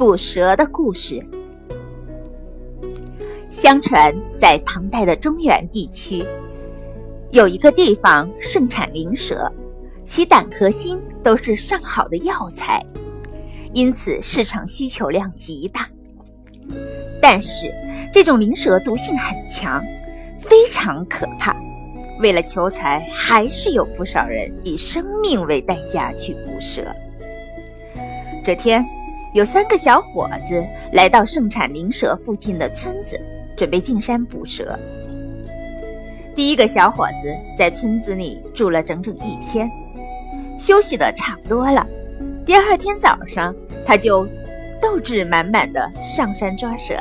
捕蛇的故事。相传，在唐代的中原地区，有一个地方盛产灵蛇，其胆和心都是上好的药材，因此市场需求量极大。但是，这种灵蛇毒性很强，非常可怕。为了求财，还是有不少人以生命为代价去捕蛇。这天，有三个小伙子来到盛产灵蛇附近的村子，准备进山捕蛇。第一个小伙子在村子里住了整整一天，休息的差不多了。第二天早上，他就斗志满满的上山抓蛇。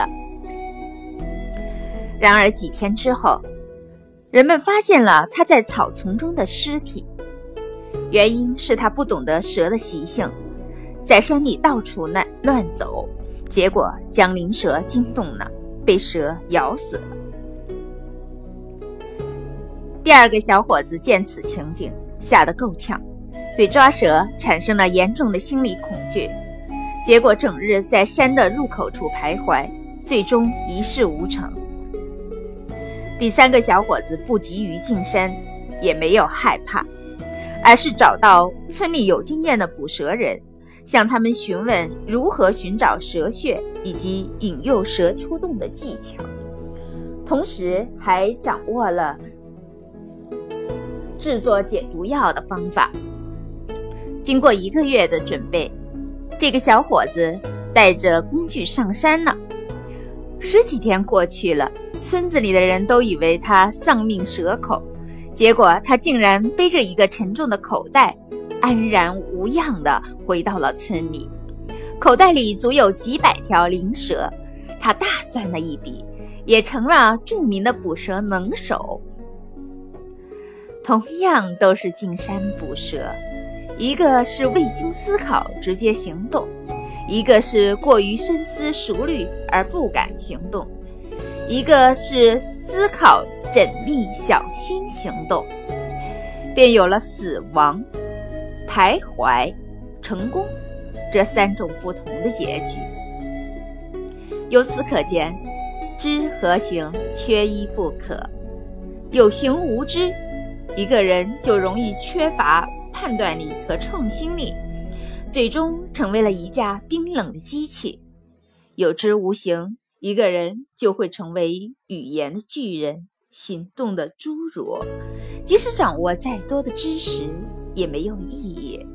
然而几天之后，人们发现了他在草丛中的尸体，原因是他不懂得蛇的习性。在山里到处乱乱走，结果将灵蛇惊动了，被蛇咬死了。第二个小伙子见此情景，吓得够呛，对抓蛇产生了严重的心理恐惧，结果整日在山的入口处徘徊，最终一事无成。第三个小伙子不急于进山，也没有害怕，而是找到村里有经验的捕蛇人。向他们询问如何寻找蛇穴以及引诱蛇出洞的技巧，同时还掌握了制作解毒药的方法。经过一个月的准备，这个小伙子带着工具上山了。十几天过去了，村子里的人都以为他丧命蛇口，结果他竟然背着一个沉重的口袋。安然无恙地回到了村里，口袋里足有几百条灵蛇，他大赚了一笔，也成了著名的捕蛇能手。同样都是进山捕蛇，一个是未经思考直接行动，一个是过于深思熟虑而不敢行动，一个是思考缜密小心行动，便有了死亡。徘徊、成功这三种不同的结局。由此可见，知和行缺一不可。有行无知，一个人就容易缺乏判断力和创新力，最终成为了一架冰冷的机器。有知无行，一个人就会成为语言的巨人，行动的侏儒。即使掌握再多的知识。也没有意义。